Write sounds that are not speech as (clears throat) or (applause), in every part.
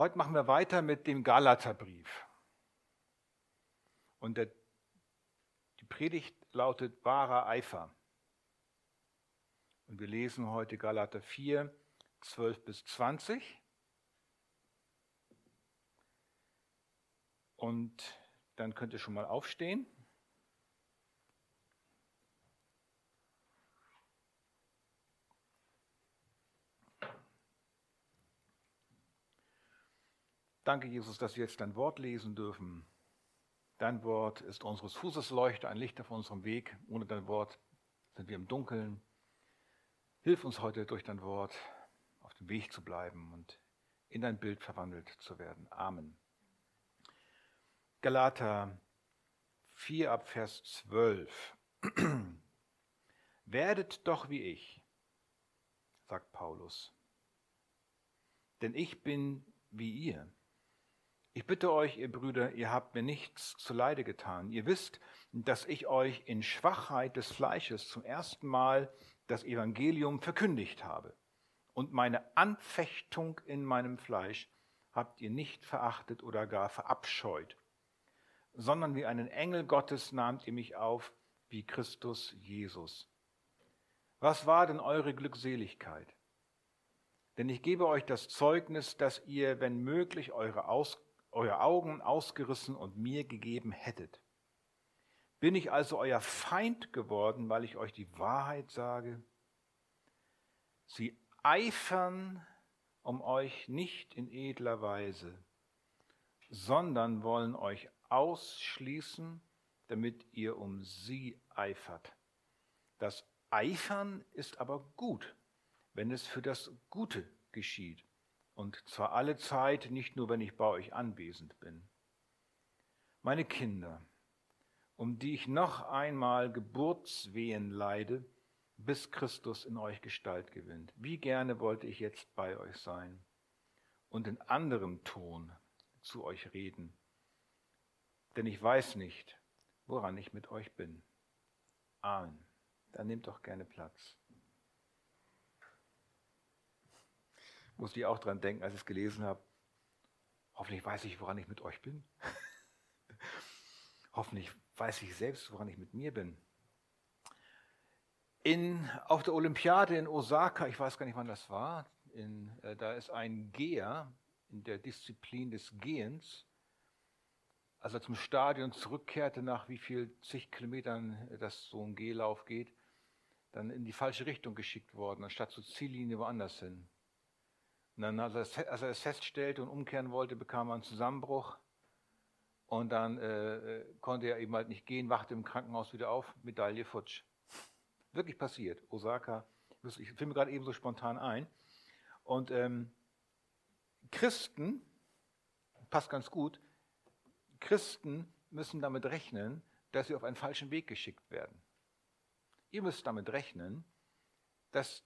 Heute machen wir weiter mit dem Galaterbrief. Und der, die Predigt lautet wahrer Eifer. Und wir lesen heute Galater 4, 12 bis 20. Und dann könnt ihr schon mal aufstehen. Danke, Jesus, dass wir jetzt dein Wort lesen dürfen. Dein Wort ist unseres Fußes Leuchte, ein Licht auf unserem Weg. Ohne dein Wort sind wir im Dunkeln. Hilf uns heute durch dein Wort auf dem Weg zu bleiben und in dein Bild verwandelt zu werden. Amen. Galater 4 ab Vers 12. (clears throat) Werdet doch wie ich, sagt Paulus, denn ich bin wie ihr. Ich bitte euch, ihr Brüder, ihr habt mir nichts zuleide getan. Ihr wisst, dass ich euch in Schwachheit des Fleisches zum ersten Mal das Evangelium verkündigt habe. Und meine Anfechtung in meinem Fleisch habt ihr nicht verachtet oder gar verabscheut, sondern wie einen Engel Gottes nahmt ihr mich auf, wie Christus Jesus. Was war denn eure Glückseligkeit? Denn ich gebe euch das Zeugnis, dass ihr, wenn möglich, eure Aus eure Augen ausgerissen und mir gegeben hättet. Bin ich also euer Feind geworden, weil ich euch die Wahrheit sage? Sie eifern um euch nicht in edler Weise, sondern wollen euch ausschließen, damit ihr um sie eifert. Das Eifern ist aber gut, wenn es für das Gute geschieht und zwar alle Zeit, nicht nur, wenn ich bei euch anwesend bin. Meine Kinder, um die ich noch einmal Geburtswehen leide, bis Christus in euch Gestalt gewinnt. Wie gerne wollte ich jetzt bei euch sein und in anderem Ton zu euch reden, denn ich weiß nicht, woran ich mit euch bin. Amen. Dann nehmt doch gerne Platz. Musste ich auch dran denken, als ich es gelesen habe. Hoffentlich weiß ich, woran ich mit euch bin. (laughs) Hoffentlich weiß ich selbst, woran ich mit mir bin. In, auf der Olympiade in Osaka, ich weiß gar nicht, wann das war, in, äh, da ist ein Geher in der Disziplin des Gehens, als er zum Stadion zurückkehrte, nach wie viel zig Kilometern das so ein Gehlauf geht, dann in die falsche Richtung geschickt worden, anstatt zur Ziellinie woanders hin. Und dann, als er, es, feststellte und umkehren wollte, bekam er einen Zusammenbruch. Und dann äh, äh, konnte er eben halt nicht gehen, wachte im Krankenhaus wieder auf, Medaille futsch. Wirklich passiert. Osaka, ich fiel mir gerade eben so spontan ein. Und ähm, Christen, passt ganz gut, Christen müssen damit rechnen, dass sie auf einen falschen Weg geschickt werden. Ihr müsst damit rechnen, dass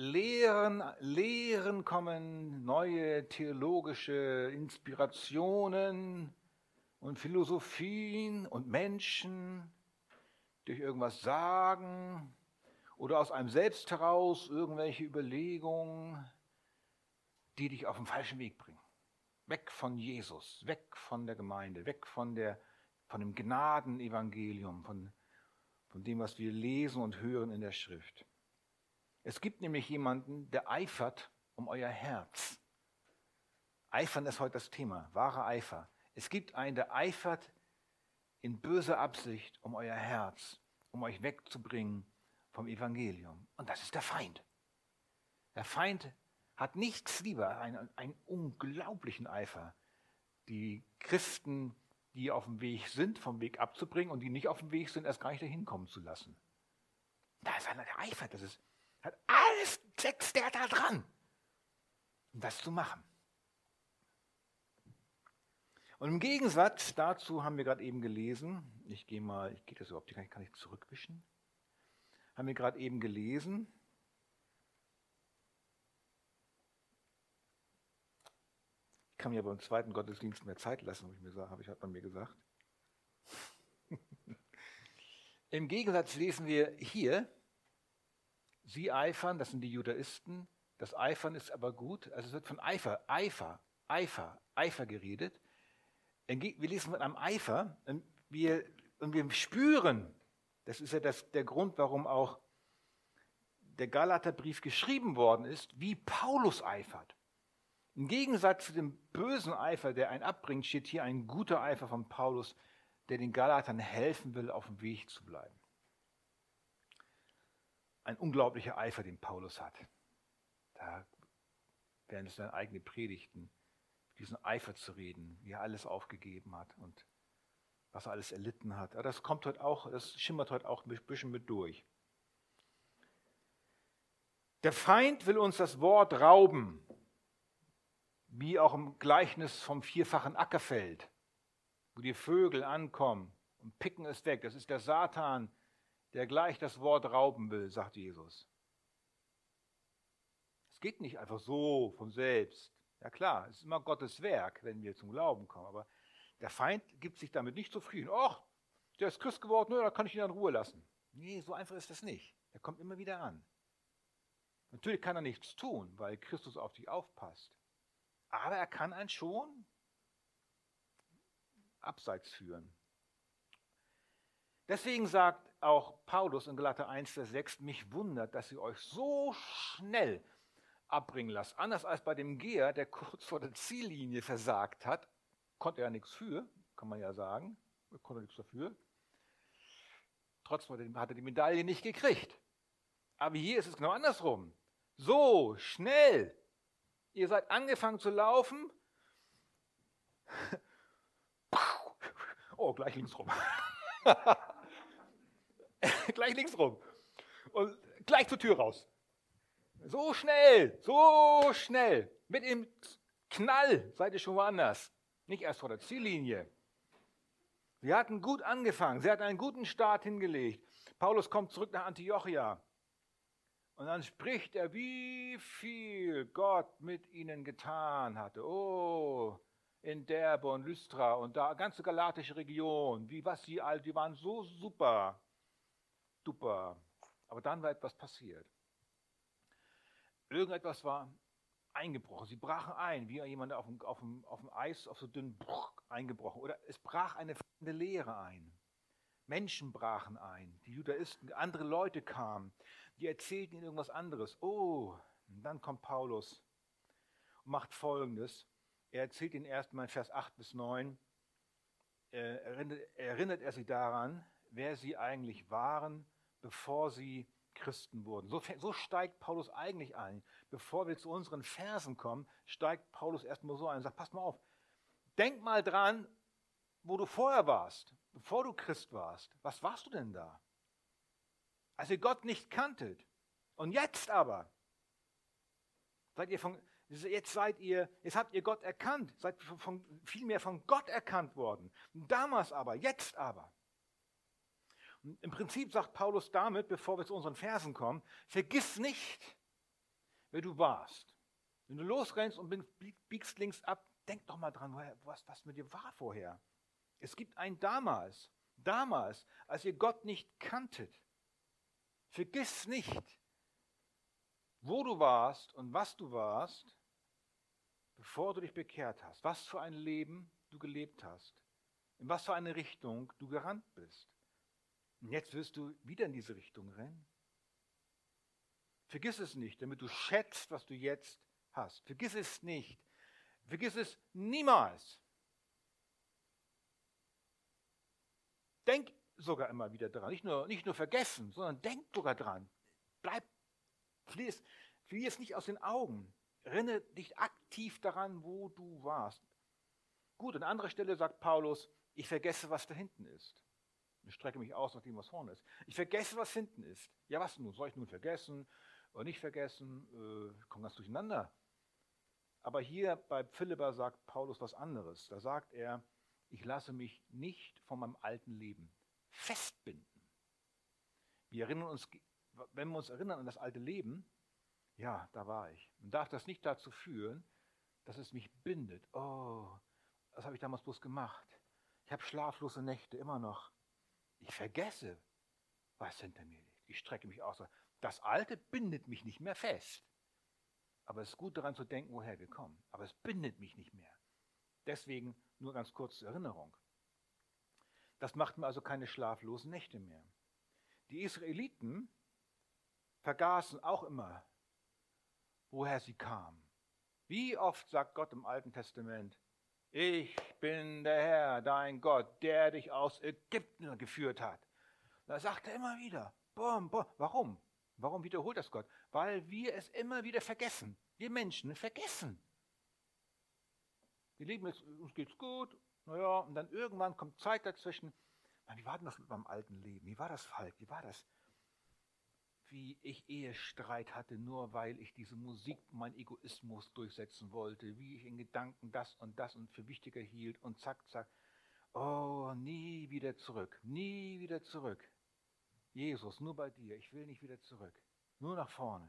Lehren, Lehren kommen, neue theologische Inspirationen und Philosophien und Menschen durch irgendwas sagen oder aus einem selbst heraus irgendwelche Überlegungen, die dich auf den falschen Weg bringen. Weg von Jesus, weg von der Gemeinde, weg von, der, von dem Gnadenevangelium, von, von dem, was wir lesen und hören in der Schrift. Es gibt nämlich jemanden, der eifert um euer Herz. Eifern ist heute das Thema, wahre Eifer. Es gibt einen, der eifert in böser Absicht um euer Herz, um euch wegzubringen vom Evangelium. Und das ist der Feind. Der Feind hat nichts lieber, einen, einen unglaublichen Eifer, die Christen, die auf dem Weg sind, vom Weg abzubringen und die nicht auf dem Weg sind, erst gar nicht dahin kommen zu lassen. Da ist einer, der eifert. Das ist hat alles setzt der da dran, um das zu machen. Und im Gegensatz dazu haben wir gerade eben gelesen, ich gehe mal, ich gehe das überhaupt, kann ich, kann ich zurückwischen? Haben wir gerade eben gelesen, ich kann mir aber im zweiten Gottesdienst mehr Zeit lassen, habe ich mir, habe ich, hat man mir gesagt. (laughs) Im Gegensatz lesen wir hier, Sie eifern, das sind die Judaisten. Das Eifern ist aber gut. Also es wird von Eifer, Eifer, Eifer, Eifer geredet. Wir lesen mit einem Eifer und wir, und wir spüren, das ist ja das, der Grund, warum auch der Galaterbrief geschrieben worden ist, wie Paulus eifert. Im Gegensatz zu dem bösen Eifer, der einen abbringt, steht hier ein guter Eifer von Paulus, der den Galatern helfen will, auf dem Weg zu bleiben. Ein unglaublicher Eifer, den Paulus hat. Da werden es dann eigene Predigten, diesen Eifer zu reden, wie er alles aufgegeben hat und was er alles erlitten hat. Aber das kommt heute auch, das schimmert heute auch ein bisschen mit durch. Der Feind will uns das Wort rauben, wie auch im Gleichnis vom vierfachen Ackerfeld, wo die Vögel ankommen und picken es weg. Das ist der Satan, der gleich das Wort rauben will, sagt Jesus. Es geht nicht einfach so von selbst. Ja klar, es ist immer Gottes Werk, wenn wir zum Glauben kommen. Aber der Feind gibt sich damit nicht zufrieden. Ach, der ist Christ geworden, da kann ich ihn in Ruhe lassen. Nee, so einfach ist das nicht. Er kommt immer wieder an. Natürlich kann er nichts tun, weil Christus auf dich aufpasst. Aber er kann einen schon abseits führen. Deswegen sagt auch Paulus in Galater 1, Vers 6, mich wundert, dass ihr euch so schnell abbringen lasst. Anders als bei dem Geher, der kurz vor der Ziellinie versagt hat, konnte er nichts für, kann man ja sagen, er konnte nichts dafür. Trotzdem hat er die Medaille nicht gekriegt. Aber hier ist es genau andersrum. So schnell. Ihr seid angefangen zu laufen. (laughs) Oh, gleich links rum. (laughs) (laughs) gleich links rum. Und gleich zur Tür raus. So schnell, so schnell. Mit dem Knall seid ihr schon woanders. Nicht erst vor der Ziellinie. Sie hatten gut angefangen. Sie hatten einen guten Start hingelegt. Paulus kommt zurück nach Antiochia. Und dann spricht er, wie viel Gott mit ihnen getan hatte. Oh, in Derbe und Lystra und da ganze galatische Region, wie was sie all, die waren so super, duper. Aber dann war etwas passiert. Irgendetwas war eingebrochen. Sie brachen ein, wie jemand auf dem, auf dem, auf dem Eis, auf so dünnen Bruch eingebrochen. Oder es brach eine fremde Lehre ein. Menschen brachen ein, die Judaisten, andere Leute kamen die erzählten ihnen irgendwas anderes. Oh, und dann kommt Paulus und macht Folgendes. Er erzählt ihnen erstmal in Vers 8 bis 9, äh, erinnert, erinnert er sie daran, wer sie eigentlich waren, bevor sie Christen wurden. So, so, steigt Paulus eigentlich ein. Bevor wir zu unseren Versen kommen, steigt Paulus erstmal so ein und sagt, pass mal auf, denk mal dran, wo du vorher warst, bevor du Christ warst. Was warst du denn da? als ihr Gott nicht kanntet. Und jetzt aber seid ihr von, jetzt seid ihr, jetzt habt ihr Gott erkannt, seid von, vielmehr von Gott erkannt worden. Damals aber, jetzt aber. Im Prinzip sagt Paulus damit, bevor wir zu unseren Versen kommen, vergiss nicht, wer du warst. Wenn du losrennst und biegst links ab, denk doch mal dran, was, was mit dir war vorher. Es gibt ein damals, damals, als ihr Gott nicht kanntet. Vergiss nicht, wo du warst und was du warst, bevor du dich bekehrt hast. Was für ein Leben du gelebt hast. In was für eine Richtung du gerannt bist. Und jetzt wirst du wieder in diese Richtung rennen. Vergiss es nicht, damit du schätzt, was du jetzt hast. Vergiss es nicht. Vergiss es niemals. Denk sogar immer wieder dran. Nicht nur, nicht nur vergessen, sondern denk sogar dran. Bleib, fließ, fließ nicht aus den Augen. Renne dich aktiv daran, wo du warst. Gut, an anderer Stelle sagt Paulus, ich vergesse, was da hinten ist. Ich strecke mich aus nach dem, was vorne ist. Ich vergesse, was hinten ist. Ja, was nun? Soll ich nun vergessen oder nicht vergessen? Äh, komme ganz durcheinander. Aber hier bei Philippa sagt Paulus was anderes. Da sagt er, ich lasse mich nicht von meinem alten Leben festbinden. Wir erinnern uns, wenn wir uns erinnern an das alte Leben, ja, da war ich. Und darf das nicht dazu führen, dass es mich bindet. Oh, was habe ich damals bloß gemacht? Ich habe schlaflose Nächte immer noch. Ich vergesse, was hinter mir liegt. Ich strecke mich aus. Das Alte bindet mich nicht mehr fest. Aber es ist gut daran zu denken, woher wir kommen. Aber es bindet mich nicht mehr. Deswegen nur ganz kurz zur Erinnerung. Das macht mir also keine schlaflosen Nächte mehr. Die Israeliten vergaßen auch immer, woher sie kamen. Wie oft sagt Gott im Alten Testament, ich bin der Herr, dein Gott, der dich aus Ägypten geführt hat. Da sagt er immer wieder, bom, bom. warum? Warum wiederholt das Gott? Weil wir es immer wieder vergessen. Wir Menschen vergessen. Wir leben jetzt, uns geht's gut, naja, und dann irgendwann kommt Zeit dazwischen. wie war denn das mit meinem alten Leben? Wie war das, Falk? Wie war das? Wie ich Ehestreit hatte, nur weil ich diese Musik, mein Egoismus durchsetzen wollte, wie ich in Gedanken das und das und für wichtiger hielt und zack, zack. Oh, nie wieder zurück, nie wieder zurück. Jesus, nur bei dir, ich will nicht wieder zurück, nur nach vorne.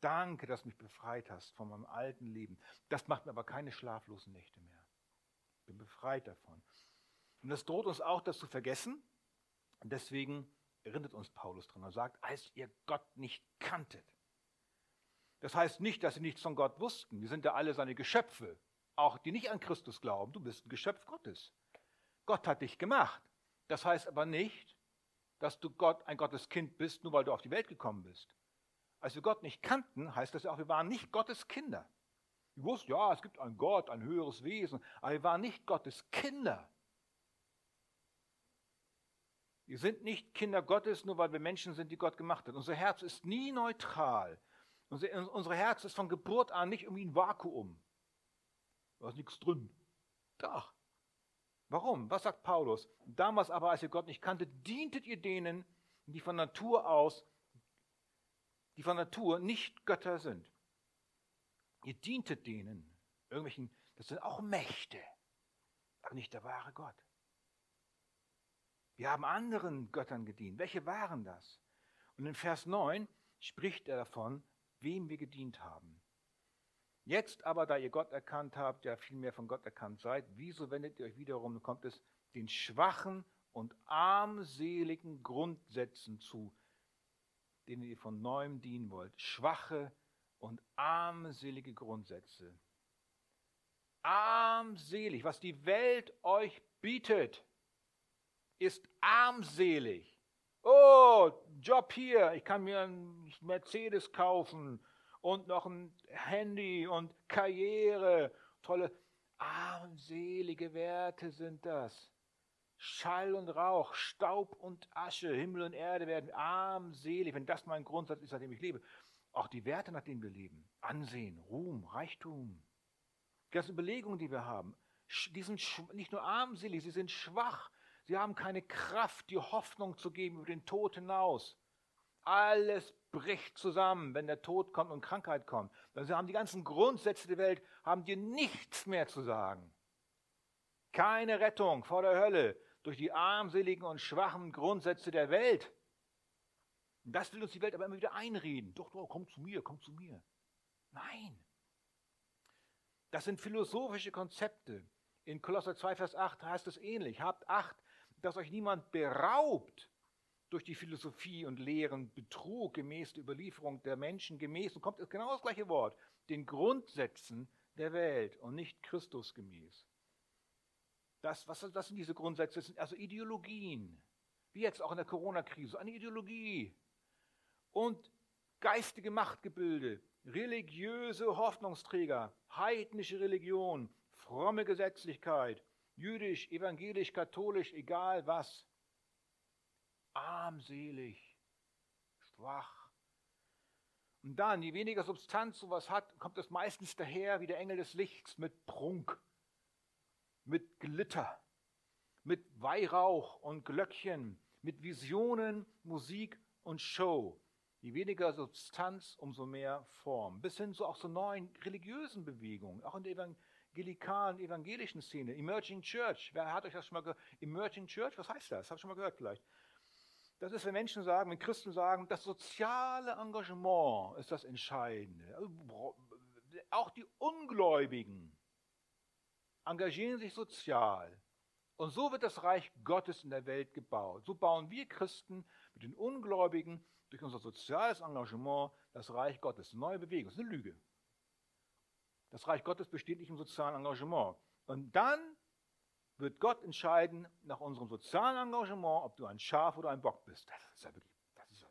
Danke, dass du mich befreit hast von meinem alten Leben. Das macht mir aber keine schlaflosen Nächte mehr. Bin befreit davon. Und das droht uns auch, das zu vergessen. Und deswegen erinnert uns Paulus dran. Er sagt, als ihr Gott nicht kanntet. Das heißt nicht, dass sie nichts von Gott wussten. Wir sind ja alle seine Geschöpfe. Auch die nicht an Christus glauben. Du bist ein Geschöpf Gottes. Gott hat dich gemacht. Das heißt aber nicht, dass du Gott ein Gotteskind bist, nur weil du auf die Welt gekommen bist. Als wir Gott nicht kannten, heißt das ja auch, wir waren nicht Gottes Kinder. Wir wussten, ja, es gibt einen Gott, ein höheres Wesen, aber wir waren nicht Gottes Kinder. Wir sind nicht Kinder Gottes, nur weil wir Menschen sind, die Gott gemacht hat. Unser Herz ist nie neutral. Unser, unser Herz ist von Geburt an nicht irgendwie ein Vakuum. Da ist nichts drin. Doch. Warum? Was sagt Paulus? Damals aber, als ihr Gott nicht kanntet, dientet ihr denen, die von Natur aus, die von Natur nicht Götter sind. Ihr dientet denen, irgendwelchen, das sind auch Mächte, aber nicht der wahre Gott. Wir haben anderen Göttern gedient. Welche waren das? Und in Vers 9 spricht er davon, wem wir gedient haben. Jetzt aber, da ihr Gott erkannt habt, ja vielmehr von Gott erkannt seid, wieso wendet ihr euch wiederum, kommt es den schwachen und armseligen Grundsätzen zu, denen ihr von neuem dienen wollt? Schwache und armselige Grundsätze. Armselig, was die Welt euch bietet, ist armselig. Oh, Job hier, ich kann mir einen Mercedes kaufen und noch ein Handy und Karriere. Tolle, armselige Werte sind das. Schall und Rauch, Staub und Asche, Himmel und Erde werden armselig, wenn das mein Grundsatz ist, nach dem ich lebe. Auch die Werte, nach denen wir leben, Ansehen, Ruhm, Reichtum, die ganzen Überlegungen, die wir haben, die sind nicht nur armselig, sie sind schwach. Sie haben keine Kraft, die Hoffnung zu geben über den Tod hinaus. Alles bricht zusammen, wenn der Tod kommt und Krankheit kommt. Also haben die ganzen Grundsätze der Welt, haben dir nichts mehr zu sagen. Keine Rettung vor der Hölle durch die armseligen und schwachen Grundsätze der Welt. Das will uns die Welt aber immer wieder einreden. Doch, doch, komm zu mir, komm zu mir. Nein. Das sind philosophische Konzepte. In Kolosser 2, Vers 8 heißt es ähnlich. Habt Acht, dass euch niemand beraubt durch die Philosophie und Lehren Betrug gemäß der Überlieferung der Menschen, gemäß, und kommt genau das gleiche Wort, den Grundsätzen der Welt und nicht Christus gemäß. Das, was, was sind diese Grundsätze? Das sind also Ideologien, wie jetzt auch in der Corona-Krise, eine Ideologie und geistige Machtgebilde, religiöse Hoffnungsträger, heidnische Religion, fromme Gesetzlichkeit, jüdisch, evangelisch, katholisch, egal was armselig, schwach. Und dann, je weniger Substanz sowas hat, kommt es meistens daher wie der Engel des Lichts mit Prunk, mit Glitter, mit Weihrauch und Glöckchen, mit Visionen, Musik und Show. Je weniger Substanz, umso mehr Form. Bis hin zu auch so neuen religiösen Bewegungen, auch in der evangelikalen, evangelischen Szene. Emerging Church. Wer hat euch das schon mal gehört? Emerging Church, was heißt das? Habt ihr schon mal gehört vielleicht? Das ist, wenn Menschen sagen, wenn Christen sagen, das soziale Engagement ist das Entscheidende. Also, auch die Ungläubigen engagieren sich sozial. Und so wird das Reich Gottes in der Welt gebaut. So bauen wir Christen mit den Ungläubigen durch unser soziales Engagement das Reich Gottes. Neue Bewegung, das ist eine Lüge. Das Reich Gottes besteht nicht im sozialen Engagement. Und dann wird Gott entscheiden nach unserem sozialen Engagement, ob du ein Schaf oder ein Bock bist. Das ist ja wirklich, das, ist,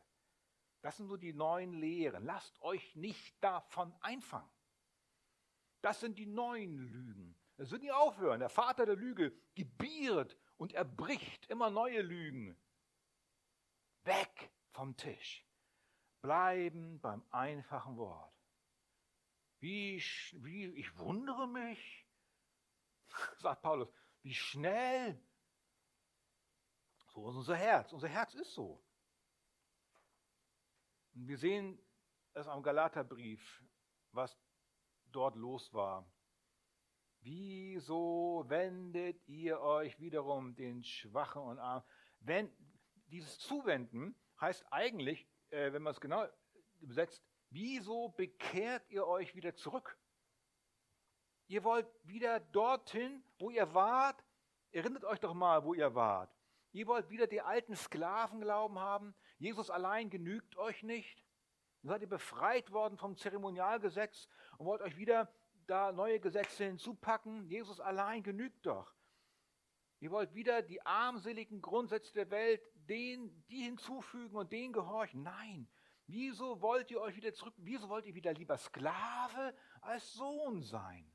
das sind so die neuen Lehren. Lasst euch nicht davon einfangen. Das sind die neuen Lügen. Das wird nie aufhören. Der Vater der Lüge gebiert und erbricht immer neue Lügen. Weg vom Tisch. Bleiben beim einfachen Wort. Wie, wie ich wundere mich, (laughs) sagt Paulus, wie schnell. So ist unser Herz. Unser Herz ist so. Und wir sehen es am Galaterbrief, was dort los war. Wieso wendet ihr euch wiederum den Schwachen und Armen? Wenn, dieses Zuwenden heißt eigentlich, äh, wenn man es genau übersetzt, wieso bekehrt ihr euch wieder zurück? Ihr wollt wieder dorthin, wo ihr wart. Erinnert euch doch mal, wo ihr wart. Ihr wollt wieder die alten Sklavenglauben haben. Jesus allein genügt euch nicht. Dann seid ihr befreit worden vom Zeremonialgesetz und wollt euch wieder da neue Gesetze hinzupacken. Jesus allein genügt doch. Ihr wollt wieder die armseligen Grundsätze der Welt, denen, die hinzufügen und denen gehorchen. Nein. Wieso wollt ihr euch wieder zurück? Wieso wollt ihr wieder lieber Sklave als Sohn sein?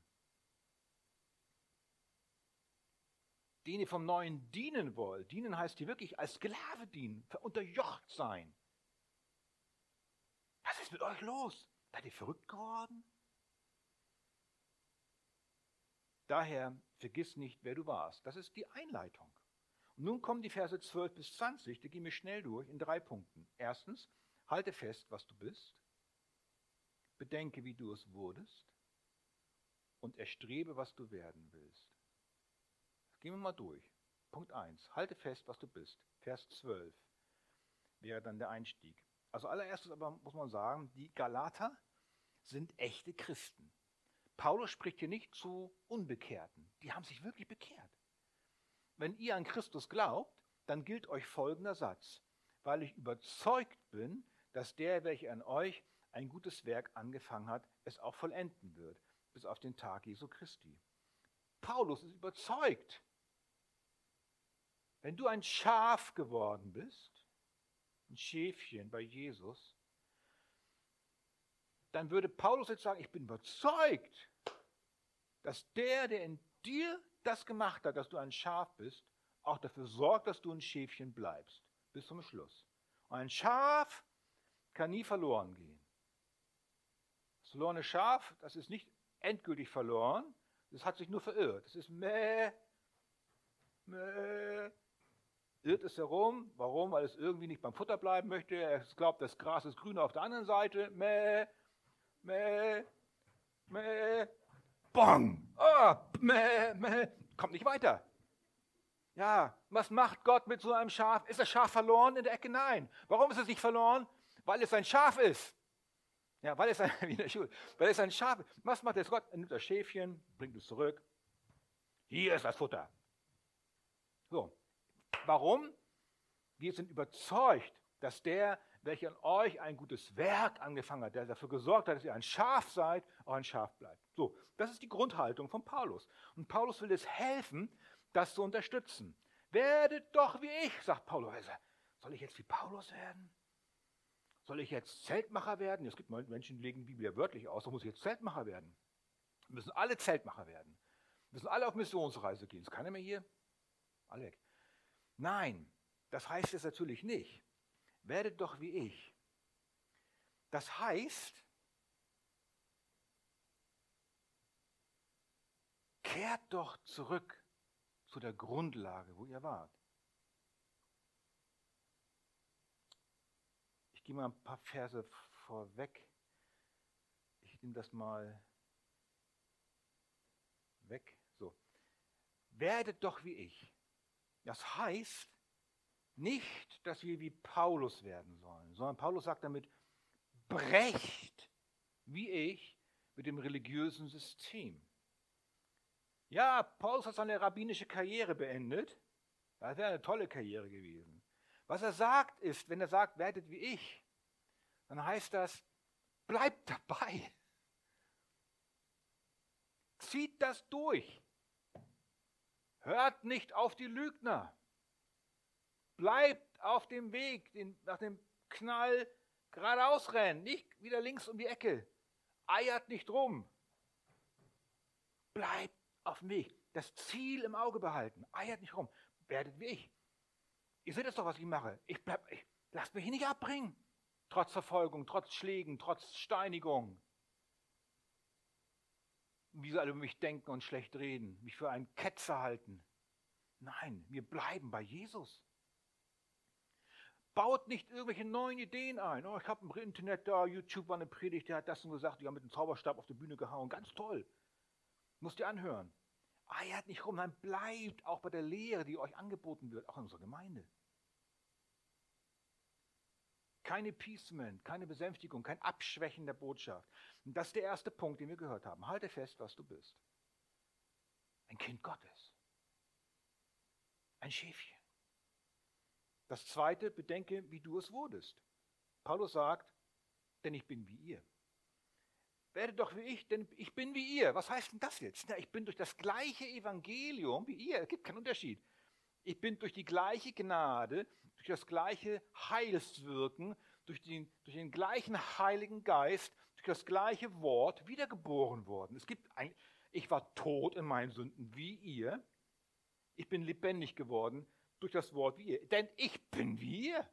den ihr vom Neuen dienen wollt. Dienen heißt hier wirklich als Sklave dienen, unterjocht sein. Was ist mit euch los? Seid ihr verrückt geworden? Daher vergiss nicht, wer du warst. Das ist die Einleitung. Und nun kommen die Verse 12 bis 20, die gehen wir schnell durch in drei Punkten. Erstens, halte fest, was du bist. Bedenke, wie du es wurdest. Und erstrebe, was du werden willst. Gehen wir mal durch. Punkt 1. Halte fest, was du bist. Vers 12 wäre dann der Einstieg. Also allererstes aber muss man sagen, die Galater sind echte Christen. Paulus spricht hier nicht zu Unbekehrten. Die haben sich wirklich bekehrt. Wenn ihr an Christus glaubt, dann gilt euch folgender Satz. Weil ich überzeugt bin, dass der, welcher an euch ein gutes Werk angefangen hat, es auch vollenden wird, bis auf den Tag Jesu Christi. Paulus ist überzeugt, wenn du ein Schaf geworden bist, ein Schäfchen bei Jesus, dann würde Paulus jetzt sagen, ich bin überzeugt, dass der, der in dir das gemacht hat, dass du ein Schaf bist, auch dafür sorgt, dass du ein Schäfchen bleibst, bis zum Schluss. Und ein Schaf kann nie verloren gehen. Das verlorene Schaf, das ist nicht endgültig verloren, das hat sich nur verirrt. Das ist meh, meh, irrt es herum. Warum? Weil es irgendwie nicht beim Futter bleiben möchte. Er glaubt, das Gras ist grüner auf der anderen Seite. Mäh, mäh, mäh, bong. Oh, mäh, mäh. Kommt nicht weiter. Ja, was macht Gott mit so einem Schaf? Ist das Schaf verloren in der Ecke? Nein. Warum ist es nicht verloren? Weil es ein Schaf ist. Ja, weil es ein, (laughs) wie in der Schule, weil es ein Schaf ist. Was macht jetzt Gott? Er nimmt das Schäfchen, bringt es zurück. Hier ist das Futter. So, Warum? Wir sind überzeugt, dass der, welcher an euch ein gutes Werk angefangen hat, der dafür gesorgt hat, dass ihr ein Schaf seid, auch ein Schaf bleibt. So, das ist die Grundhaltung von Paulus. Und Paulus will es helfen, das zu unterstützen. Werdet doch wie ich, sagt Paulus. Soll ich jetzt wie Paulus werden? Soll ich jetzt Zeltmacher werden? Es gibt Menschen, die legen die Bibel ja wörtlich aus, da muss ich jetzt Zeltmacher werden. Wir müssen alle Zeltmacher werden. Wir müssen alle auf Missionsreise gehen. Ist keiner mehr hier? Alle weg. Nein, das heißt es natürlich nicht. Werdet doch wie ich. Das heißt, kehrt doch zurück zu der Grundlage, wo ihr wart. Gehe mal ein paar Verse vorweg. Ich nehme das mal weg. So. Werdet doch wie ich. Das heißt nicht, dass wir wie Paulus werden sollen, sondern Paulus sagt damit, brecht wie ich mit dem religiösen System. Ja, Paulus hat seine rabbinische Karriere beendet. Das wäre eine tolle Karriere gewesen. Was er sagt ist, wenn er sagt, werdet wie ich, dann heißt das, bleibt dabei. Zieht das durch. Hört nicht auf die Lügner. Bleibt auf dem Weg, den, nach dem Knall geradeaus rennen, nicht wieder links um die Ecke. Eiert nicht rum. Bleibt auf dem Weg. Das Ziel im Auge behalten. Eiert nicht rum. Werdet wie ich. Ihr seht es doch, was ich mache. Ich bleib, ich, lasst mich hier nicht abbringen. Trotz Verfolgung, trotz Schlägen, trotz Steinigung. Wie sie alle über mich denken und schlecht reden, mich für einen Ketzer halten. Nein, wir bleiben bei Jesus. Baut nicht irgendwelche neuen Ideen ein. Oh, ich habe im Internet da, YouTube war eine Predigt, der hat das und gesagt, die haben mit dem Zauberstab auf die Bühne gehauen. Ganz toll. Musst ihr anhören. Eiert nicht rum, nein, bleibt auch bei der Lehre, die euch angeboten wird, auch in unserer Gemeinde. Keine Peacement, keine Besänftigung, kein Abschwächen der Botschaft. Und das ist der erste Punkt, den wir gehört haben. Halte fest, was du bist. Ein Kind Gottes. Ein Schäfchen. Das zweite, bedenke, wie du es wurdest. Paulus sagt, denn ich bin wie ihr. Werde doch wie ich, denn ich bin wie ihr. Was heißt denn das jetzt? Na, ich bin durch das gleiche Evangelium wie ihr. Es gibt keinen Unterschied. Ich bin durch die gleiche Gnade, durch das gleiche Heilswirken, durch den, durch den gleichen Heiligen Geist, durch das gleiche Wort wiedergeboren worden. Es gibt ein, ich war tot in meinen Sünden wie ihr. Ich bin lebendig geworden durch das Wort wie ihr. Denn ich bin wie ihr.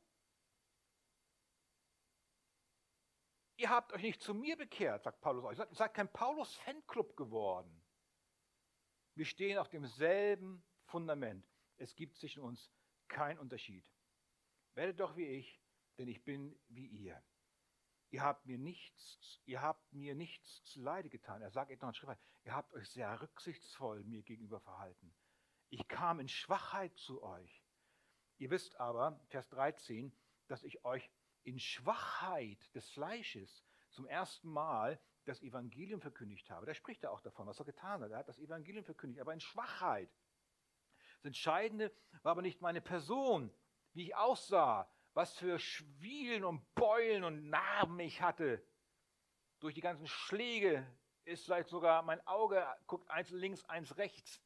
Ihr habt euch nicht zu mir bekehrt, sagt Paulus euch. Ihr seid kein Paulus-Fanclub geworden. Wir stehen auf demselben Fundament. Es gibt zwischen uns keinen Unterschied. Werdet doch wie ich, denn ich bin wie ihr. Ihr habt mir nichts, ihr habt mir nichts zu Leide getan. Er sagt in Schrift, ihr habt euch sehr rücksichtsvoll mir gegenüber verhalten. Ich kam in Schwachheit zu euch. Ihr wisst aber, Vers 13, dass ich euch in Schwachheit des Fleisches zum ersten Mal das Evangelium verkündigt habe. Da spricht er auch davon, was er getan hat. Er hat das Evangelium verkündigt, aber in Schwachheit. Das Entscheidende war aber nicht meine Person, wie ich aussah, was für Schwielen und Beulen und Narben ich hatte. Durch die ganzen Schläge ist vielleicht sogar mein Auge, guckt eins links, eins rechts.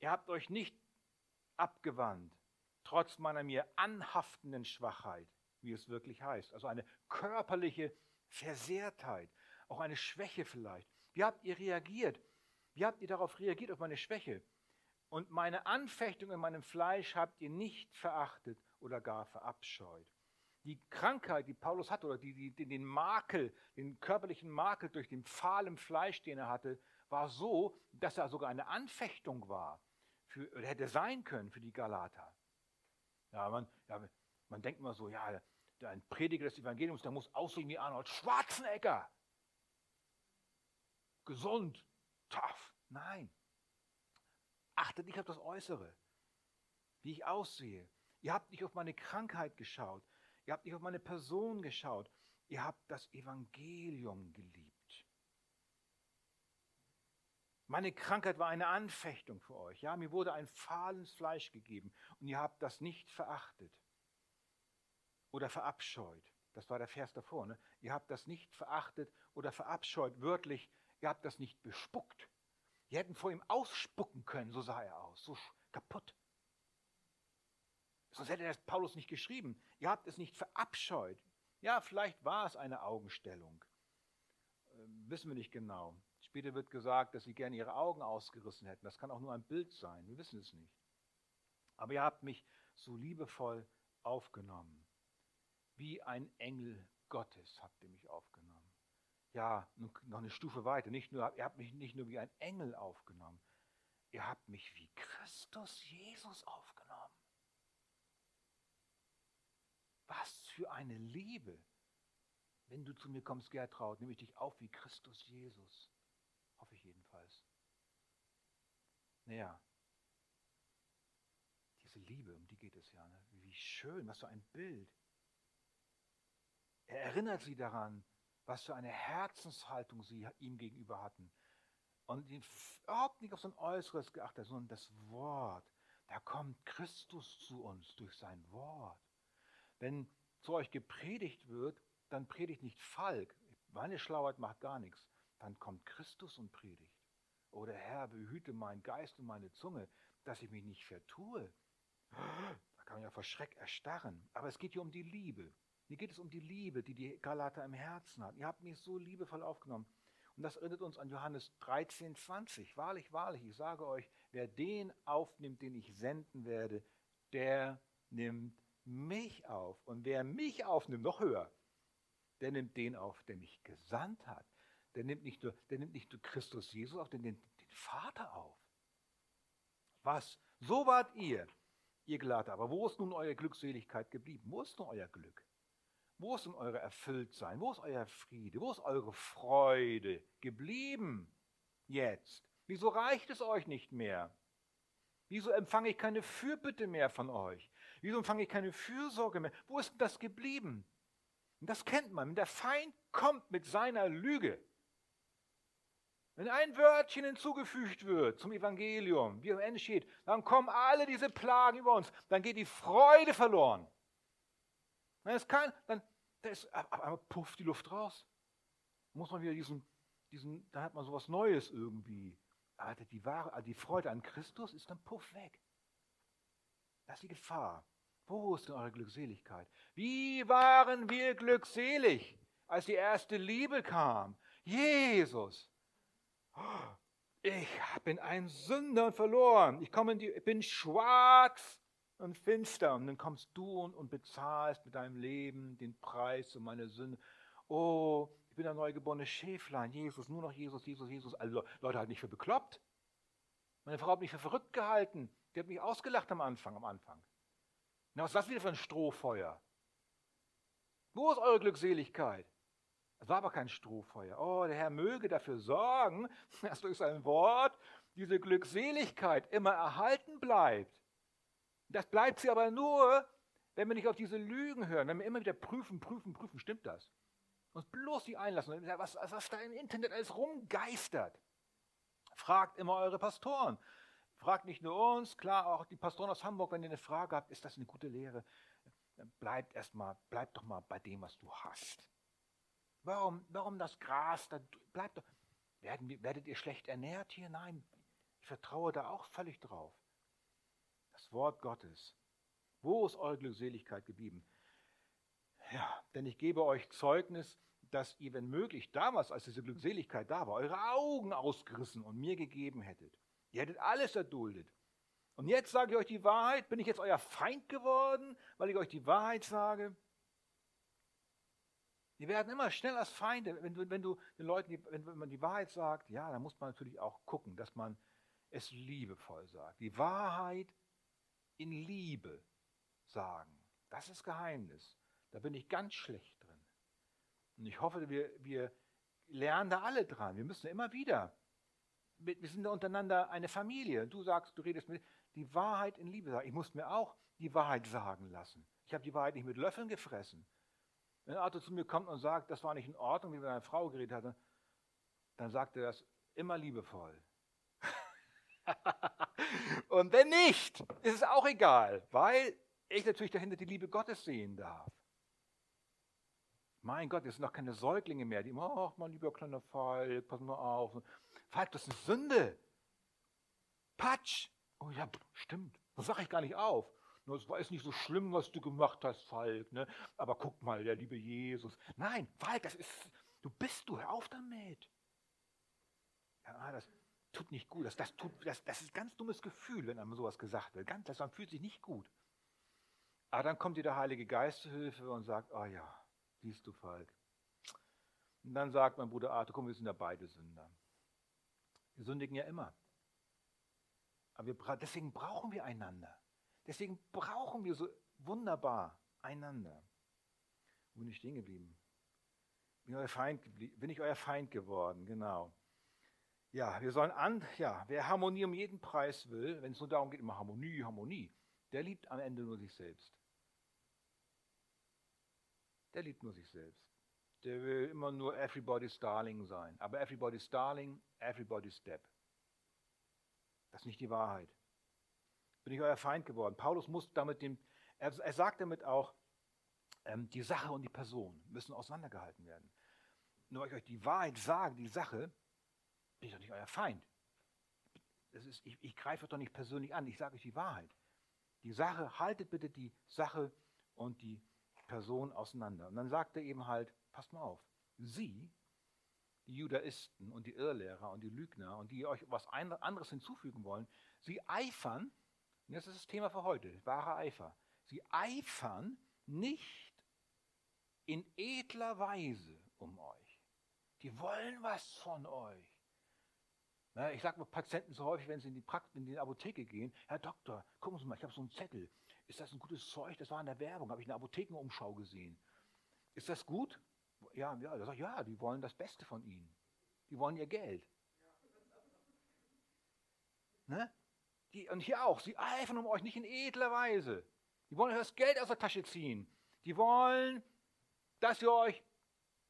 Ihr habt euch nicht abgewandt, trotz meiner mir anhaftenden Schwachheit wie es wirklich heißt. Also eine körperliche Versehrtheit, auch eine Schwäche vielleicht. Wie habt ihr reagiert? Wie habt ihr darauf reagiert, auf meine Schwäche? Und meine Anfechtung in meinem Fleisch habt ihr nicht verachtet oder gar verabscheut. Die Krankheit, die Paulus hatte, oder die, die, den Makel, den körperlichen Makel durch den Pfahl im Fleisch, den er hatte, war so, dass er sogar eine Anfechtung war, für, oder hätte sein können für die Galater. Ja, man, ja, man denkt immer so, ja, ein Prediger des Evangeliums, der muss aussehen wie Arnold Schwarzenegger. Gesund, tough. Nein. Achtet nicht auf das Äußere, wie ich aussehe. Ihr habt nicht auf meine Krankheit geschaut. Ihr habt nicht auf meine Person geschaut. Ihr habt das Evangelium geliebt. Meine Krankheit war eine Anfechtung für euch. Ja, mir wurde ein fahles Fleisch gegeben und ihr habt das nicht verachtet oder verabscheut. Das war der Vers davor. Ne? Ihr habt das nicht verachtet oder verabscheut. Wörtlich, ihr habt das nicht bespuckt. Die hätten vor ihm ausspucken können, so sah er aus, so kaputt. Sonst hätte das Paulus nicht geschrieben. Ihr habt es nicht verabscheut. Ja, vielleicht war es eine Augenstellung. Ähm, wissen wir nicht genau. Später wird gesagt, dass sie gerne ihre Augen ausgerissen hätten. Das kann auch nur ein Bild sein. Wir wissen es nicht. Aber ihr habt mich so liebevoll aufgenommen. Wie ein Engel Gottes habt ihr mich aufgenommen. Ja, noch eine Stufe weiter. Nicht nur, ihr habt mich nicht nur wie ein Engel aufgenommen, ihr habt mich wie Christus Jesus aufgenommen. Was für eine Liebe. Wenn du zu mir kommst, Gertraud, nehme ich dich auf wie Christus Jesus. Hoffe ich jedenfalls. Naja, diese Liebe, um die geht es ja. Ne? Wie schön, was für ein Bild. Er erinnert sie daran, was für eine Herzenshaltung sie ihm gegenüber hatten. Und überhaupt nicht auf sein Äußeres geachtet, sondern das Wort. Da kommt Christus zu uns durch sein Wort. Wenn zu euch gepredigt wird, dann predigt nicht Falk. Meine Schlauheit macht gar nichts. dann kommt Christus und predigt. Oder Herr, behüte meinen Geist und meine Zunge, dass ich mich nicht vertue. Da kann man ja vor Schreck erstarren. Aber es geht hier um die Liebe. Hier geht es um die Liebe, die die Galater im Herzen hatten. Ihr habt mich so liebevoll aufgenommen. Und das erinnert uns an Johannes 13, 20. Wahrlich, wahrlich, ich sage euch, wer den aufnimmt, den ich senden werde, der nimmt mich auf. Und wer mich aufnimmt, noch höher, der nimmt den auf, der mich gesandt hat. Der nimmt nicht nur, der nimmt nicht nur Christus Jesus auf, der nimmt den Vater auf. Was? So wart ihr, ihr Gelater. Aber wo ist nun eure Glückseligkeit geblieben? Wo ist nun euer Glück? Wo ist denn eure Erfülltsein? Wo ist euer Friede? Wo ist eure Freude geblieben jetzt? Wieso reicht es euch nicht mehr? Wieso empfange ich keine Fürbitte mehr von euch? Wieso empfange ich keine Fürsorge mehr? Wo ist denn das geblieben? Und das kennt man. Wenn der Feind kommt mit seiner Lüge, wenn ein Wörtchen hinzugefügt wird zum Evangelium, wie am Ende steht, dann kommen alle diese Plagen über uns, dann geht die Freude verloren. Es kann, dann, da ist einmal puff die Luft raus. Muss man wieder diesen, diesen, da hat man sowas Neues irgendwie. Aber die, wahre, die Freude an Christus ist dann puff weg. Das ist die Gefahr. Wo ist denn eure Glückseligkeit? Wie waren wir glückselig, als die erste Liebe kam? Jesus. Ich bin ein Sünder und verloren. Ich, komme in die, ich bin schwarz und finster. Und dann kommst du und, und bezahlst mit deinem Leben den Preis für meine Sünde. Oh, ich bin ein neugeborenes Schäflein. Jesus, nur noch Jesus, Jesus, Jesus. Also Leute halt nicht für bekloppt. Meine Frau hat mich für verrückt gehalten. Die hat mich ausgelacht am Anfang, am Anfang. Na, was ist das wieder für ein Strohfeuer? Wo ist eure Glückseligkeit? Es war aber kein Strohfeuer. Oh, der Herr möge dafür sorgen, (laughs) dass durch sein Wort diese Glückseligkeit immer erhalten bleibt. Das bleibt sie aber nur, wenn wir nicht auf diese Lügen hören, wenn wir immer wieder prüfen, prüfen, prüfen, stimmt das? Uns bloß nicht einlassen, was, was da im Internet alles rumgeistert. Fragt immer eure Pastoren. Fragt nicht nur uns, klar, auch die Pastoren aus Hamburg, wenn ihr eine Frage habt, ist das eine gute Lehre? Bleibt erstmal, bleibt doch mal bei dem, was du hast. Warum, warum das Gras? Da, bleibt doch. Werden, werdet ihr schlecht ernährt hier? Nein, ich vertraue da auch völlig drauf. Das Wort Gottes. Wo ist eure Glückseligkeit geblieben? Ja, denn ich gebe euch Zeugnis, dass ihr, wenn möglich, damals, als diese Glückseligkeit da war, eure Augen ausgerissen und mir gegeben hättet. Ihr hättet alles erduldet. Und jetzt sage ich euch die Wahrheit. Bin ich jetzt euer Feind geworden, weil ich euch die Wahrheit sage? Wir werden immer schnell als Feinde. Wenn du, wenn du den Leuten, wenn, wenn man die Wahrheit sagt, ja, dann muss man natürlich auch gucken, dass man es liebevoll sagt. Die Wahrheit in Liebe sagen. Das ist Geheimnis. Da bin ich ganz schlecht drin. Und ich hoffe, wir, wir lernen da alle dran. Wir müssen immer wieder wir sind untereinander eine Familie. Du sagst, du redest mit die Wahrheit in Liebe sagen. Ich muss mir auch die Wahrheit sagen lassen. Ich habe die Wahrheit nicht mit Löffeln gefressen. Wenn ein Auto zu mir kommt und sagt, das war nicht in Ordnung, wie wir mit einer Frau geredet hatten, dann sagt er das immer liebevoll. (laughs) und wenn nicht, ist es auch egal, weil ich natürlich dahinter die Liebe Gottes sehen darf. Mein Gott, es sind noch keine Säuglinge mehr, die immer, ach, mein lieber kleiner Falk, pass mal auf. Falk, das ist Sünde. Patsch. Oh ja, stimmt. Das sage ich gar nicht auf. Nur es war jetzt nicht so schlimm, was du gemacht hast, Falk. Ne? Aber guck mal, der liebe Jesus. Nein, Falk, das ist, du bist du, hör auf damit. Ja, das tut nicht gut. Das, das, tut, das, das ist ein ganz dummes Gefühl, wenn einem sowas gesagt wird. Ganz, das, man fühlt sich nicht gut. Aber dann kommt dir der Heilige Geist zu Hilfe und sagt, oh ja, siehst du, Falk. Und dann sagt mein Bruder Arthur, komm, wir sind ja beide Sünder. Wir sündigen ja immer. Aber wir, deswegen brauchen wir einander. Deswegen brauchen wir so wunderbar einander. Wo bin ich stehen geblieben? Bin, euer Feind, bin ich euer Feind geworden, genau. Ja, wir sollen an, ja, wer Harmonie um jeden Preis will, wenn es nur darum geht, immer Harmonie, Harmonie, der liebt am Ende nur sich selbst. Der liebt nur sich selbst der will immer nur everybody's darling sein. Aber everybody's darling, everybody's step. Das ist nicht die Wahrheit. Bin ich euer Feind geworden. Paulus muss damit dem, er, er sagt damit auch, ähm, die Sache und die Person müssen auseinandergehalten werden. nur weil ich euch die Wahrheit sage, die Sache, bin ich doch nicht euer Feind. Ist, ich, ich greife doch nicht persönlich an, ich sage euch die Wahrheit. Die Sache, haltet bitte die Sache und die Person auseinander. Und dann sagt er eben halt, passt mal auf, sie, die Judaisten und die Irrlehrer und die Lügner und die euch was anderes hinzufügen wollen, sie eifern, und das ist das Thema für heute, wahrer Eifer, sie eifern nicht in edler Weise um euch. Die wollen was von euch. Ich sage Patienten so häufig, wenn sie in die, Prakt in die Apotheke gehen, Herr Doktor, gucken Sie mal, ich habe so einen Zettel. Ist das ein gutes Zeug? Das war in der Werbung, habe ich eine Apothekenumschau gesehen. Ist das gut? Ja, ja, da sage ich, ja, die wollen das Beste von Ihnen. Die wollen ihr Geld. Ne? Die, und hier auch, sie eifern um euch nicht in edler Weise. Die wollen euch das Geld aus der Tasche ziehen. Die wollen, dass ihr euch,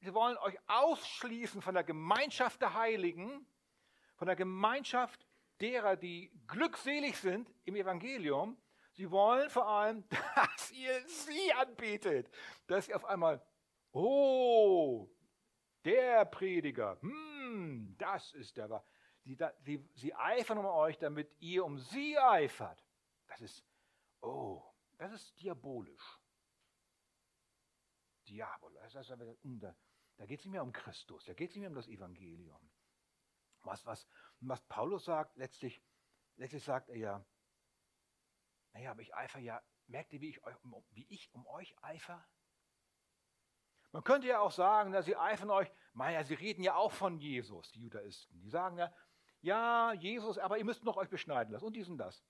sie wollen euch ausschließen von der Gemeinschaft der Heiligen von der Gemeinschaft derer, die glückselig sind im Evangelium. Sie wollen vor allem, (laughs) dass ihr sie anbetet. Dass ihr auf einmal, oh, der Prediger, hm, das ist der Wahr. Sie, sie, sie eifern um euch, damit ihr um sie eifert. Das ist, oh, das ist diabolisch. Diabolisch. Das ist, da, da geht es nicht mehr um Christus, da geht es nicht mehr um das Evangelium. Was, was, was Paulus sagt, letztlich, letztlich sagt er ja, naja, aber ich eifer ja, merkt ihr, wie ich, wie ich um euch eifer? Man könnte ja auch sagen, dass sie eifern euch, naja, sie reden ja auch von Jesus, die Judaisten. Die sagen ja, ja, Jesus, aber ihr müsst noch euch beschneiden lassen und dies und das.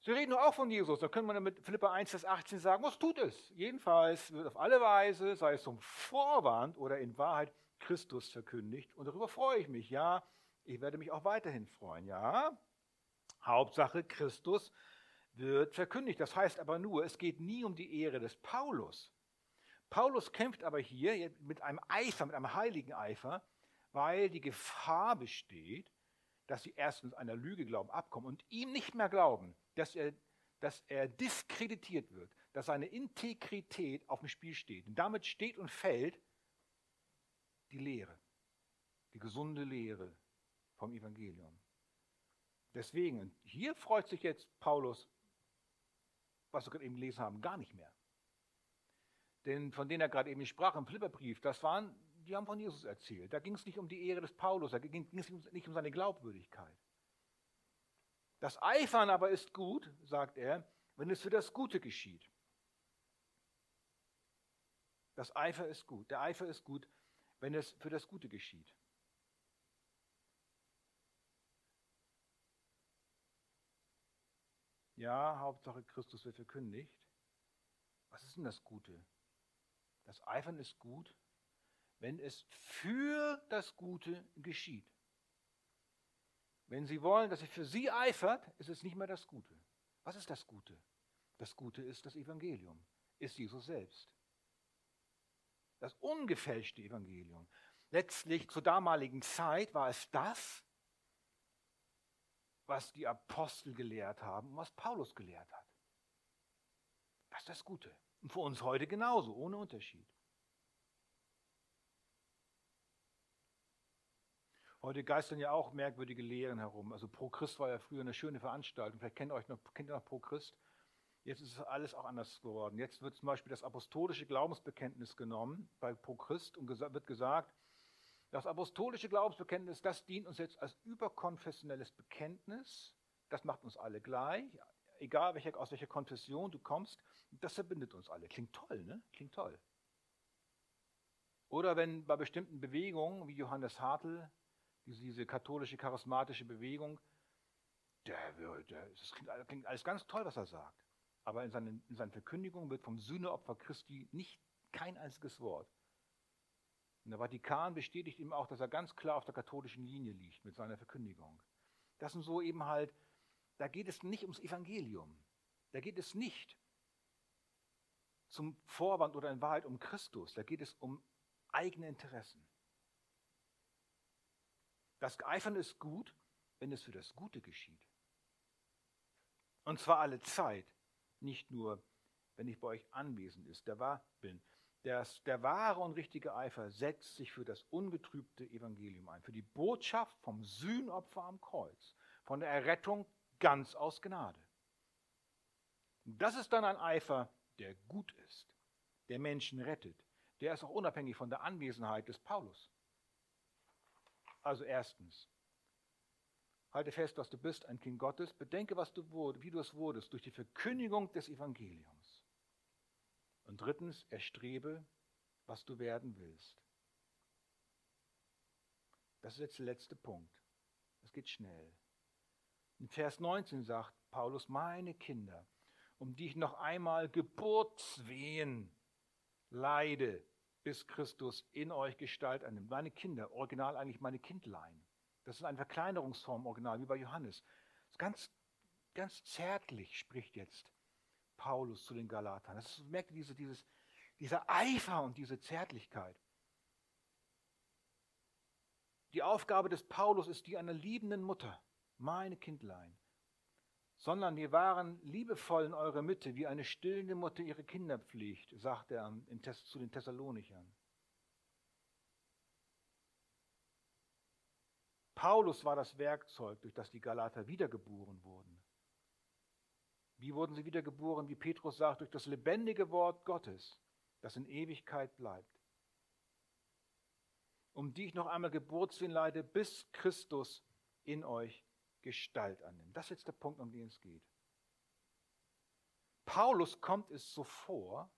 Sie reden nur auch von Jesus. Da können wir mit Philippa 1, Vers 18 sagen, was tut es? Jedenfalls wird auf alle Weise, sei es zum Vorwand oder in Wahrheit, Christus verkündigt. Und darüber freue ich mich. Ja, ich werde mich auch weiterhin freuen. Ja, Hauptsache Christus wird verkündigt. Das heißt aber nur, es geht nie um die Ehre des Paulus. Paulus kämpft aber hier mit einem Eifer, mit einem heiligen Eifer, weil die Gefahr besteht, dass sie erstens einer Lüge glauben, abkommen und ihm nicht mehr glauben, dass er, dass er diskreditiert wird, dass seine Integrität auf dem Spiel steht. Und damit steht und fällt die Lehre, die gesunde Lehre vom Evangelium. Deswegen, hier freut sich jetzt Paulus, was wir gerade eben gelesen haben, gar nicht mehr. Denn von denen er gerade eben sprach im Philipperbrief, das waren, die haben von Jesus erzählt. Da ging es nicht um die Ehre des Paulus, da ging es nicht um seine Glaubwürdigkeit. Das Eifern aber ist gut, sagt er, wenn es für das Gute geschieht. Das Eifer ist gut. Der Eifer ist gut, wenn es für das Gute geschieht. Ja, Hauptsache Christus wird verkündigt. Was ist denn das Gute? Das Eifern ist gut, wenn es für das Gute geschieht. Wenn Sie wollen, dass es für Sie eifert, ist es nicht mehr das Gute. Was ist das Gute? Das Gute ist das Evangelium, ist Jesus selbst das ungefälschte Evangelium. Letztlich zur damaligen Zeit war es das, was die Apostel gelehrt haben und was Paulus gelehrt hat. Das ist das Gute. Und für uns heute genauso, ohne Unterschied. Heute geistern ja auch merkwürdige Lehren herum. Also Pro Christ war ja früher eine schöne Veranstaltung. Vielleicht kennt euch noch, kennt ihr noch Pro Christ. Jetzt ist alles auch anders geworden. Jetzt wird zum Beispiel das apostolische Glaubensbekenntnis genommen bei Pro Christ und wird gesagt, das apostolische Glaubensbekenntnis, das dient uns jetzt als überkonfessionelles Bekenntnis. Das macht uns alle gleich, egal welche, aus welcher Konfession du kommst. Das verbindet uns alle. Klingt toll, ne? Klingt toll. Oder wenn bei bestimmten Bewegungen, wie Johannes Hartl, diese, diese katholische charismatische Bewegung, der, der, das klingt, klingt alles ganz toll, was er sagt. Aber in seinen, in seinen Verkündigungen wird vom Sühneopfer Christi nicht kein einziges Wort. Und der Vatikan bestätigt ihm auch, dass er ganz klar auf der katholischen Linie liegt mit seiner Verkündigung. Das sind so eben halt, da geht es nicht ums Evangelium. Da geht es nicht zum Vorwand oder in Wahrheit um Christus. Da geht es um eigene Interessen. Das Eifern ist gut, wenn es für das Gute geschieht. Und zwar alle Zeit nicht nur, wenn ich bei euch anwesend ist, der war, bin. Das, der wahre und richtige Eifer setzt sich für das ungetrübte Evangelium ein, für die Botschaft vom Sühnopfer am Kreuz, von der Errettung ganz aus Gnade. Das ist dann ein Eifer, der gut ist, der Menschen rettet. Der ist auch unabhängig von der Anwesenheit des Paulus. Also erstens, halte fest, was du bist, ein Kind Gottes. Bedenke, was du wie du es wurdest, durch die Verkündigung des Evangeliums. Und drittens, erstrebe, was du werden willst. Das ist jetzt der letzte Punkt. Das geht schnell. In Vers 19 sagt Paulus, meine Kinder, um die ich noch einmal Geburtswehen leide, bis Christus in euch Gestalt annimmt. Meine Kinder, original eigentlich meine Kindlein. Das ist eine Verkleinerungsform, original, wie bei Johannes. Ganz, ganz zärtlich spricht jetzt Paulus zu den Galatern. Das ist, merkt ihr diese, dieses, dieser Eifer und diese Zärtlichkeit. Die Aufgabe des Paulus ist die einer liebenden Mutter, meine Kindlein sondern wir waren liebevoll in eurer Mitte, wie eine stillende Mutter ihre Kinder pflegt, sagt er zu den Thessalonichern. Paulus war das Werkzeug, durch das die Galater wiedergeboren wurden. Wie wurden sie wiedergeboren? Wie Petrus sagt, durch das lebendige Wort Gottes, das in Ewigkeit bleibt. Um die ich noch einmal Geburtssinn leide, bis Christus in euch Gestalt annimmt. Das ist jetzt der Punkt, um den es geht. Paulus kommt es so vor,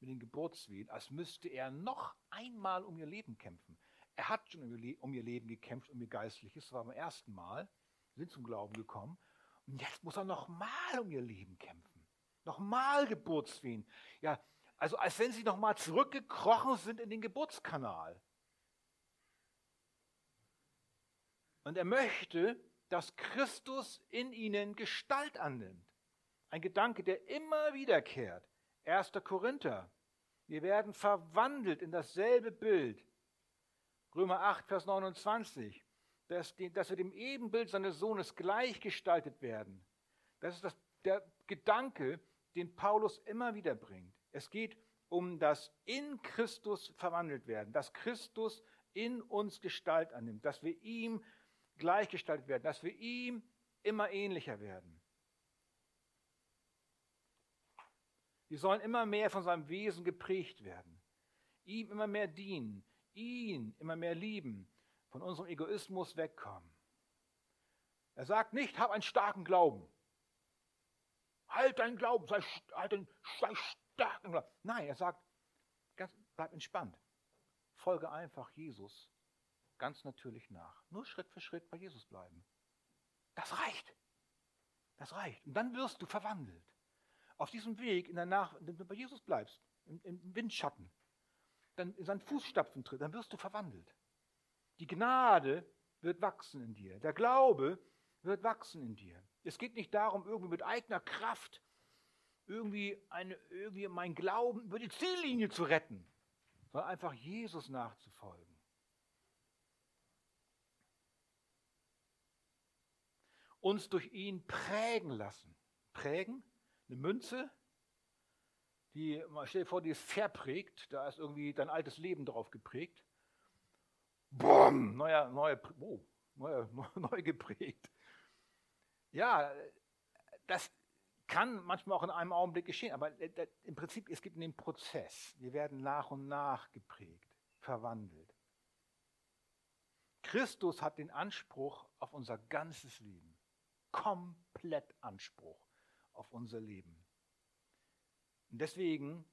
mit den Geburtswehen, als müsste er noch einmal um ihr Leben kämpfen. Er hat schon um ihr Leben gekämpft, um ihr Geistliches, das war beim ersten Mal, sind zum Glauben gekommen. Und jetzt muss er noch mal um ihr Leben kämpfen. Nochmal Geburtswehen. Ja, also als wenn sie nochmal zurückgekrochen sind in den Geburtskanal. Und er möchte, dass Christus in ihnen Gestalt annimmt. Ein Gedanke, der immer wiederkehrt. 1. Korinther. Wir werden verwandelt in dasselbe Bild. Römer 8, Vers 29. Dass, wir dem Ebenbild seines Sohnes gleichgestaltet werden. Das ist das, der Gedanke, den Paulus immer wieder bringt. Es geht um das in Christus verwandelt werden, dass Christus in uns Gestalt annimmt, dass wir ihm gleichgestaltet werden, dass wir ihm immer ähnlicher werden. Wir sollen immer mehr von seinem Wesen geprägt werden, ihm immer mehr dienen, ihn immer mehr lieben, von unserem Egoismus wegkommen. Er sagt nicht, hab einen starken Glauben. Halt deinen Glauben, sei, halt den, sei starken Glauben. Nein, er sagt, ganz, bleib entspannt. Folge einfach Jesus ganz natürlich nach. Nur Schritt für Schritt bei Jesus bleiben. Das reicht. Das reicht. Und dann wirst du verwandelt. Auf diesem Weg, in der Nach wenn du bei Jesus bleibst, im, im Windschatten, dann in seinen Fußstapfen tritt, dann wirst du verwandelt. Die Gnade wird wachsen in dir. Der Glaube wird wachsen in dir. Es geht nicht darum, irgendwie mit eigener Kraft irgendwie, eine, irgendwie mein Glauben über die Ziellinie zu retten, sondern einfach Jesus nachzufolgen. uns durch ihn prägen lassen. Prägen, eine Münze, die, stell dir vor, die ist verprägt, da ist irgendwie dein altes Leben drauf geprägt. Boom, neuer, neuer, oh, neuer, (laughs) neu geprägt. Ja, das kann manchmal auch in einem Augenblick geschehen, aber äh, im Prinzip, es gibt einen Prozess. Wir werden nach und nach geprägt, verwandelt. Christus hat den Anspruch auf unser ganzes Leben komplett Anspruch auf unser Leben. Und deswegen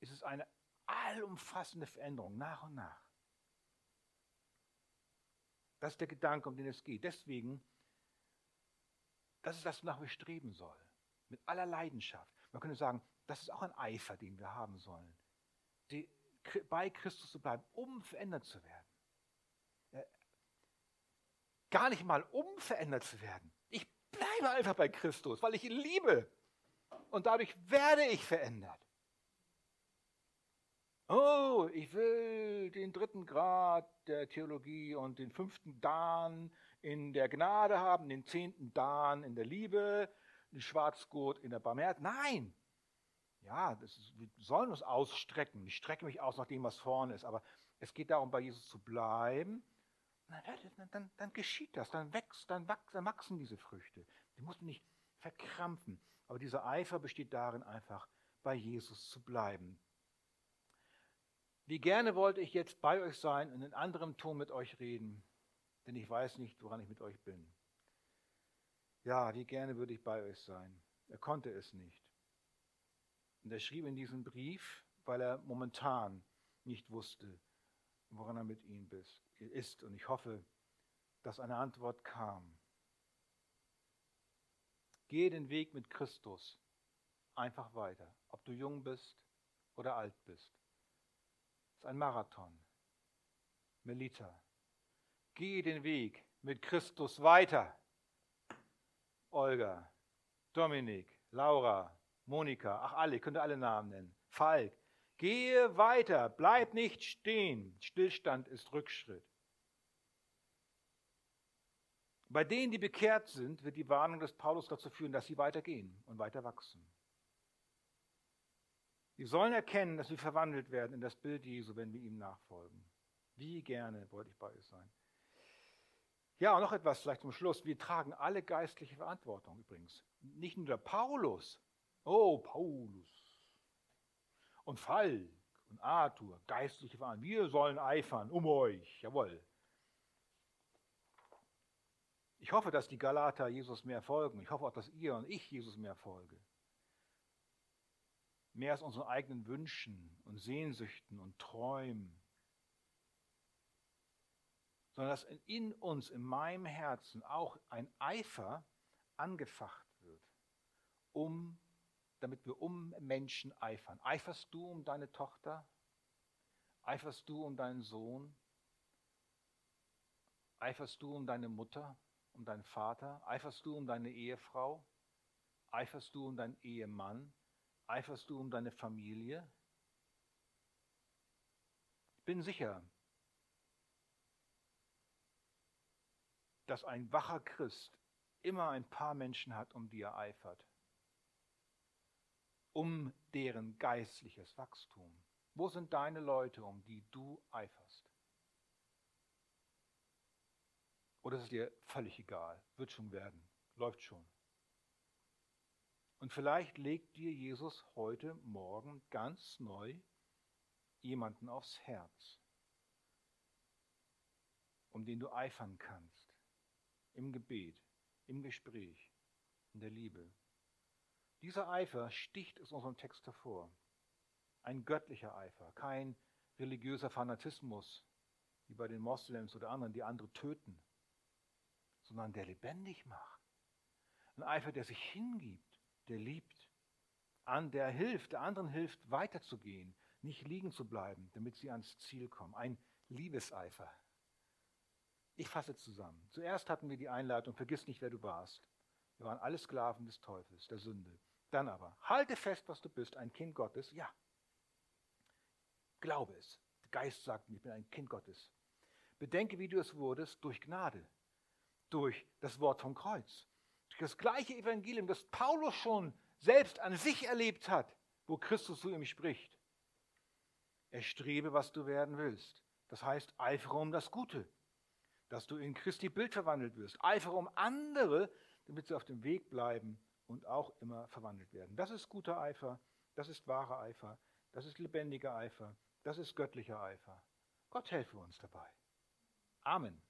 ist es eine allumfassende Veränderung nach und nach. Das ist der Gedanke, um den es geht. Deswegen, das ist das, wonach wir streben sollen. Mit aller Leidenschaft. Man könnte sagen, das ist auch ein Eifer, den wir haben sollen. Die, bei Christus zu bleiben, um verändert zu werden. Gar nicht mal um verändert zu werden, bleibe einfach bei Christus, weil ich ihn liebe. Und dadurch werde ich verändert. Oh, ich will den dritten Grad der Theologie und den fünften Dan in der Gnade haben, den zehnten Dan in der Liebe, den Schwarzgurt in der Barmherzigkeit. Nein, Ja, ist, wir sollen uns ausstrecken. Ich strecke mich aus nach dem, was vorne ist. Aber es geht darum, bei Jesus zu bleiben. Dann, dann, dann geschieht das, dann wächst, dann, dann wachsen diese Früchte. Die muss man nicht verkrampfen. Aber dieser Eifer besteht darin, einfach bei Jesus zu bleiben. Wie gerne wollte ich jetzt bei euch sein und in anderem Ton mit euch reden, denn ich weiß nicht, woran ich mit euch bin. Ja, wie gerne würde ich bei euch sein. Er konnte es nicht. Und er schrieb in diesem Brief, weil er momentan nicht wusste, woran er mit ihm ist. Und ich hoffe, dass eine Antwort kam. Gehe den Weg mit Christus einfach weiter, ob du jung bist oder alt bist. Es ist ein Marathon. Melita, gehe den Weg mit Christus weiter. Olga, Dominik, Laura, Monika, ach alle, könnt ihr alle Namen nennen. Falk, gehe weiter, bleib nicht stehen. Stillstand ist Rückschritt. Bei denen, die bekehrt sind, wird die Warnung des Paulus dazu führen, dass sie weitergehen und weiter wachsen. Sie sollen erkennen, dass sie verwandelt werden in das Bild Jesu, wenn wir ihm nachfolgen. Wie gerne wollte ich bei euch sein. Ja, und noch etwas vielleicht zum Schluss. Wir tragen alle geistliche Verantwortung übrigens. Nicht nur der Paulus. Oh, Paulus. Und Falk und Arthur, geistliche Verantwortung. Wir sollen eifern um euch. Jawohl. Ich hoffe, dass die Galater Jesus mehr folgen. Ich hoffe auch, dass ihr und ich Jesus mehr folgen. Mehr als unseren eigenen Wünschen und Sehnsüchten und Träumen sondern dass in uns, in meinem Herzen auch ein Eifer angefacht wird, um, damit wir um Menschen eifern. Eiferst du um deine Tochter? Eiferst du um deinen Sohn? Eiferst du um deine Mutter, um deinen Vater? Eiferst du um deine Ehefrau? Eiferst du um deinen Ehemann? Eiferst du um deine Familie? Ich bin sicher, dass ein wacher Christ immer ein paar Menschen hat, um die er eifert, um deren geistliches Wachstum. Wo sind deine Leute, um die du eiferst? Oder ist es dir völlig egal? Wird schon werden, läuft schon. Und vielleicht legt dir Jesus heute Morgen ganz neu jemanden aufs Herz, um den du eifern kannst im Gebet, im Gespräch, in der Liebe. Dieser Eifer sticht aus unserem Text hervor. Ein göttlicher Eifer, kein religiöser Fanatismus, wie bei den Moslems oder anderen, die andere töten, sondern der lebendig macht. Ein Eifer, der sich hingibt, der liebt, an der hilft, der anderen hilft, weiterzugehen, nicht liegen zu bleiben, damit sie ans Ziel kommen. Ein Liebeseifer. Ich fasse zusammen. Zuerst hatten wir die Einleitung, vergiss nicht, wer du warst. Wir waren alle Sklaven des Teufels, der Sünde. Dann aber, halte fest, was du bist, ein Kind Gottes. Ja. Glaube es. Der Geist sagt mir, ich bin ein Kind Gottes. Bedenke, wie du es wurdest, durch Gnade, durch das Wort vom Kreuz, durch das gleiche Evangelium, das Paulus schon selbst an sich erlebt hat, wo Christus zu ihm spricht. Erstrebe, was du werden willst. Das heißt, eifere um das Gute dass du in Christi Bild verwandelt wirst. Eifere um andere, damit sie auf dem Weg bleiben und auch immer verwandelt werden. Das ist guter Eifer, das ist wahrer Eifer, das ist lebendiger Eifer, das ist göttlicher Eifer. Gott helfe uns dabei. Amen.